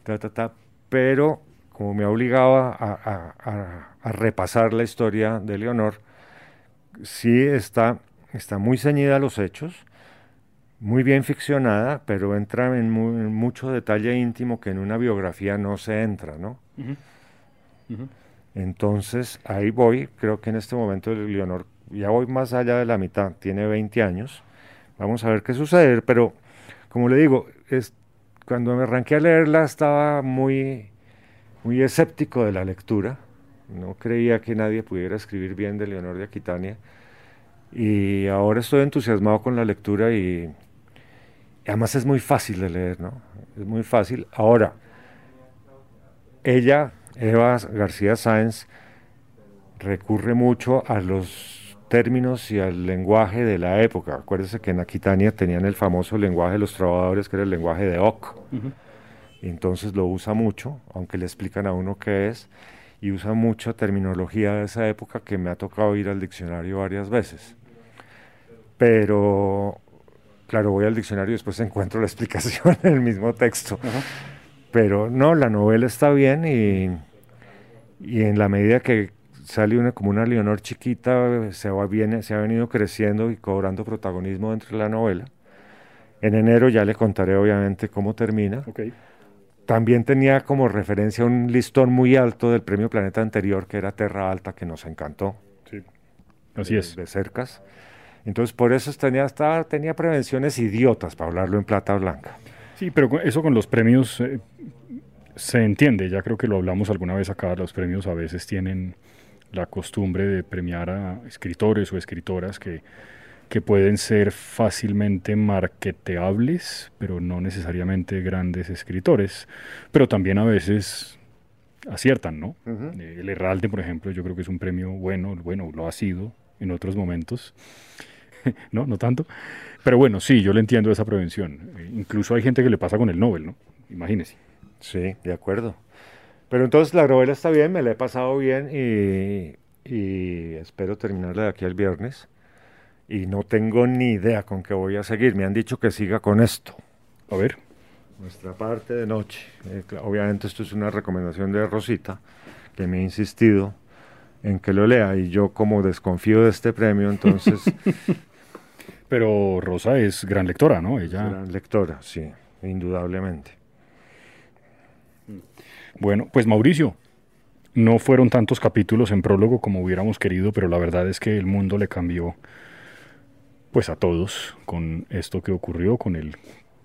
ta, ta, ta. pero como me obligaba a, a, a, repasar la historia de Leonor, sí está, está muy ceñida a los hechos, muy bien ficcionada, pero entra en, muy, en, mucho detalle íntimo que en una biografía no se entra, ¿no? Uh -huh. Uh -huh. Entonces, ahí voy, creo que en este momento Leonor, ya voy más allá de la mitad, tiene 20 años, vamos a ver qué sucede, pero como le digo, es, cuando me arranqué a leerla estaba muy, muy escéptico de la lectura, no creía que nadie pudiera escribir bien de Leonor de Aquitania, y ahora estoy entusiasmado con la lectura y, y además es muy fácil de leer, ¿no? Es muy fácil. Ahora, ella, Eva García Sáenz, recurre mucho a los términos y al lenguaje de la época. Acuérdese que en Aquitania tenían el famoso lenguaje de los trabajadores, que era el lenguaje de Oc. Uh -huh. entonces lo usa mucho, aunque le explican a uno qué es, y usa mucha terminología de esa época que me ha tocado ir al diccionario varias veces. Pero claro, voy al diccionario y después *laughs* encuentro la explicación en el mismo texto. Uh -huh. Pero no, la novela está bien y, y en la medida que sale una, como una Leonor chiquita, se, va, viene, se ha venido creciendo y cobrando protagonismo dentro de la novela. En enero ya le contaré obviamente cómo termina. Okay. También tenía como referencia un listón muy alto del premio Planeta anterior, que era Terra Alta, que nos encantó. Sí, así de, es. De cercas. Entonces, por eso tenía, estaba, tenía prevenciones idiotas, para hablarlo en plata blanca. Sí, pero eso con los premios eh, se entiende, ya creo que lo hablamos alguna vez acá, los premios a veces tienen la costumbre de premiar a escritores o escritoras que, que pueden ser fácilmente marketeables, pero no necesariamente grandes escritores, pero también a veces aciertan, ¿no? Uh -huh. El Herralde, por ejemplo, yo creo que es un premio bueno, bueno, lo ha sido en otros momentos. *laughs* no, no tanto. Pero bueno, sí, yo le entiendo esa prevención. Incluso hay gente que le pasa con el Nobel, ¿no? Imagínese. Sí, de acuerdo. Pero entonces la novela está bien, me la he pasado bien y, y espero terminarla de aquí al viernes. Y no tengo ni idea con qué voy a seguir. Me han dicho que siga con esto. A ver. Nuestra parte de noche. Eh, obviamente esto es una recomendación de Rosita, que me ha insistido en que lo lea. Y yo como desconfío de este premio, entonces... *laughs* Pero Rosa es gran lectora, ¿no? Ella... Gran lectora, sí, indudablemente. Bueno, pues Mauricio, no fueron tantos capítulos en prólogo como hubiéramos querido, pero la verdad es que el mundo le cambió pues a todos con esto que ocurrió con el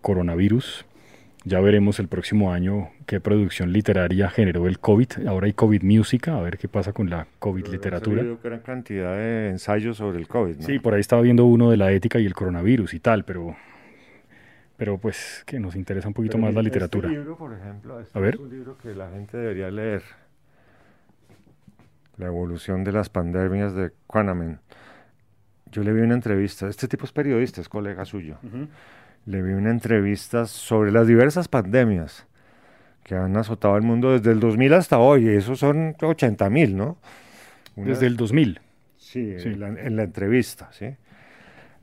coronavirus. Ya veremos el próximo año qué producción literaria generó el COVID. Ahora hay COVID Música, a ver qué pasa con la COVID Pero literatura. Ha gran cantidad de ensayos sobre el COVID, ¿no? Sí, por ahí estaba viendo uno de la ética y el coronavirus y tal, pero pero pues que nos interesa un poquito Pero más la este literatura. libro, por ejemplo, este A ver. es un libro que la gente debería leer. La evolución de las pandemias de Quanaman. Yo le vi una entrevista, este tipo es periodista, es colega suyo. Uh -huh. Le vi una entrevista sobre las diversas pandemias que han azotado al mundo desde el 2000 hasta hoy, y esos son 80 mil, ¿no? Una- Desde el 2000. Sí, Sí. En, la, en la entrevista, ¿sí?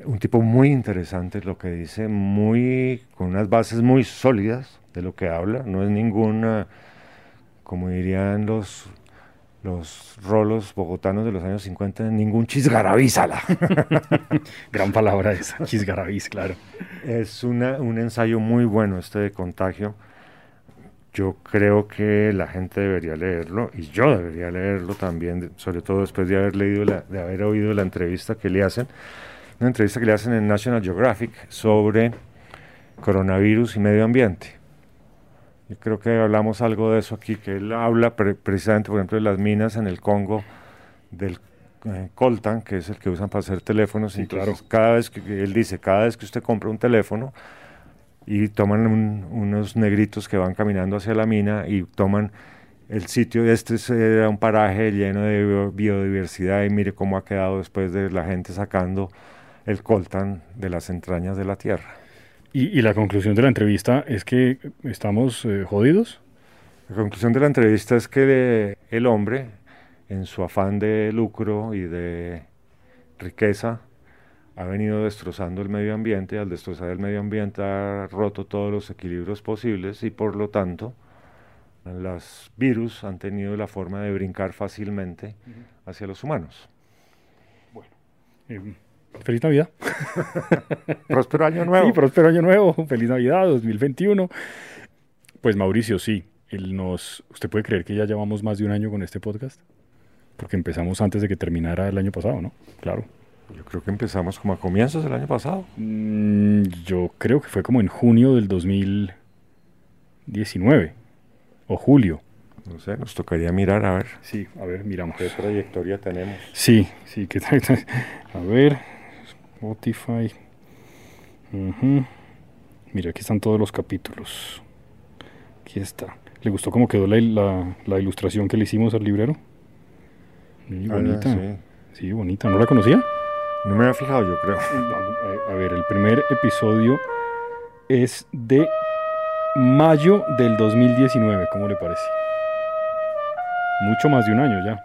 Un tipo muy interesante lo que dice, muy con unas bases muy sólidas de lo que habla, no es ninguna, como dirían los, los rolos bogotanos de los años 50, ningún chisgarabízala. *laughs* Gran palabra esa, *laughs* chisgarabís, claro. es una, un ensayo muy bueno este de contagio. Yo creo que la gente debería leerlo y yo debería leerlo también, sobre todo después de haber leído la, de haber oído la entrevista que le hacen, una entrevista que le hacen en National Geographic sobre coronavirus y medio ambiente. Yo creo que hablamos algo de eso aquí, que él habla pre- precisamente, por ejemplo, de las minas en el Congo, del eh, coltan, que es el que usan para hacer teléfonos. Sí, Entonces, claro. cada vez que él dice, cada vez que usted compra un teléfono y toman un- unos negritos que van caminando hacia la mina y toman el sitio, este es, era un paraje lleno de bio- biodiversidad y mire cómo ha quedado después de la gente sacando el coltan de las entrañas de la tierra. Y, y la conclusión de la entrevista es que estamos eh, jodidos. La conclusión de la entrevista es que el hombre, en su afán de lucro y de riqueza, ha venido destrozando el medio ambiente. Al destrozar el medio ambiente ha roto todos los equilibrios posibles y por lo tanto los virus han tenido la forma de brincar fácilmente hacia los humanos. Eh, feliz Navidad. *laughs* Próspero año nuevo. Sí, próspero año nuevo. Feliz Navidad 2021. Pues Mauricio, sí. Él nos, ¿Usted puede creer que ya llevamos más de un año con este podcast? Porque empezamos antes de que terminara el año pasado, ¿no? Claro. Yo creo que empezamos como a comienzos del año pasado. Mm, yo creo que fue como en junio del 2019 o julio. No sé, nos tocaría mirar a ver Sí, a ver, miramos. qué trayectoria tenemos. Sí, sí, ¿qué tal? *laughs* A ver, Spotify. Ujú. Mira, aquí están todos los capítulos. Aquí está. ¿Le gustó cómo quedó la, la- la ilustración que le hicimos al librero? Sí, Ah, bonita. sí. Sí, bonita. ¿No la conocía? No me había fijado, yo creo. Eh, A ver, el primer episodio es de mayo del 2019. ¿Cómo le parece? Mucho más de un año ya.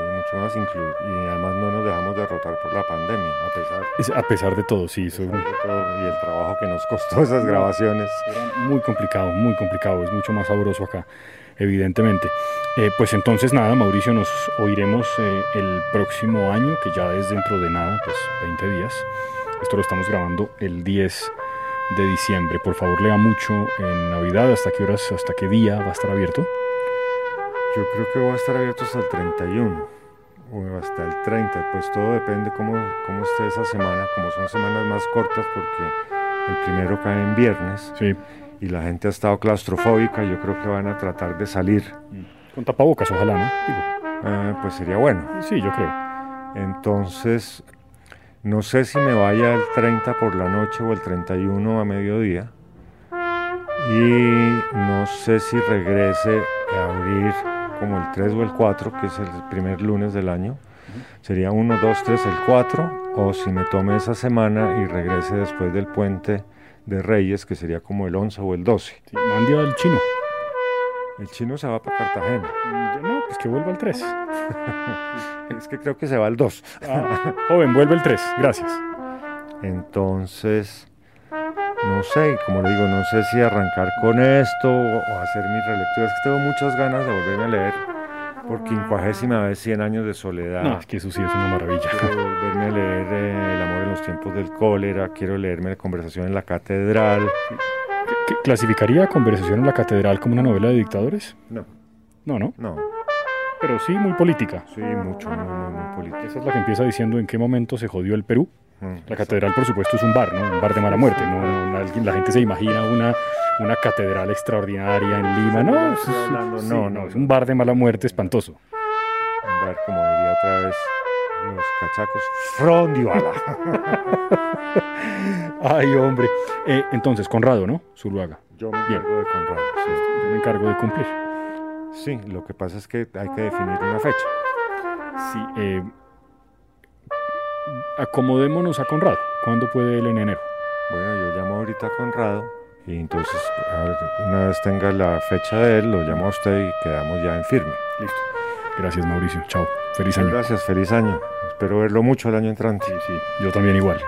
Sí, mucho más inclu- y además no nos dejamos derrotar por la pandemia, a pesar, Es- a pesar de todo, sí. soy- de todo y el trabajo que nos costó esas grabaciones. Era muy complicado, muy complicado. Es mucho más sabroso acá, evidentemente. Eh, pues entonces nada, Mauricio, nos oiremos eh, el próximo año, que ya es dentro de nada, pues 20 días. Esto lo estamos grabando el 10 de diciembre. Por favor, lea mucho en Navidad. ¿Hasta qué horas, hasta qué día va a estar abierto? Yo creo que va a estar abierto hasta el 31 o hasta el 30, pues todo depende cómo, cómo esté esa semana, como son semanas más cortas porque el primero cae en viernes Sí. y la gente ha estado claustrofóbica, yo creo que van a tratar de salir, Con tapabocas, ojalá, ¿no? Digo, Ah, pues sería bueno. sí, yo creo. Entonces, no sé si me vaya el 30 por la noche o el 31 a mediodía. Y no sé si regrese a abrir como el 3 o el 4, que es el primer lunes del año. Sería 1, 2, 3, el 4. O si me tome esa semana y regrese después del puente de Reyes, que sería como el 11 o el 12. Sí, mande al chino. El chino se va para Cartagena. Mm, yo No, pues que vuelva el 3. *laughs* Es que creo que se va el 2. Ah, joven, vuelve el 3. Gracias. Entonces, no sé, como le digo, no sé si arrancar con esto o, hacer mis relecturas, que tengo muchas ganas de volverme a leer por quincuagésima vez 100 años de soledad. No, es que eso sí es una maravilla. Quiero volverme a leer eh, El amor en los tiempos del cólera, quiero leerme La conversación en la catedral. ¿Qué- ¿Clasificaría Conversación en la Catedral como una novela de dictadores? No, No, no. no, Pero sí muy política. sí, mucho, muy, muy, muy político. Esa es la que empieza diciendo en qué momento se jodió el Perú. La catedral, por supuesto, es un bar, ¿no? Un bar de mala muerte. No, alguien- la gente se imagina una, una catedral extraordinaria en Lima. No, es- no, no, no, es un bar de mala muerte espantoso. Un bar, como diría otra vez los cachacos, frondioala. Ay, hombre. Eh, entonces, Conrado, ¿no? Zuluaga. Yo me Bien. encargo de Conrado, sí. Yo me encargo de cumplir. Sí, lo que pasa es que hay que definir una fecha. Sí. eh, acomodémonos a Conrado. ¿Cuándo puede él en enero? Bueno, yo llamo ahorita a Conrado y entonces una vez tenga la fecha de él, lo llamo a usted y quedamos ya en firme. Listo. Gracias, Mauricio. Chao. Feliz año. Gracias, feliz año. Espero verlo mucho el año entrante. Sí, sí. Yo también igual.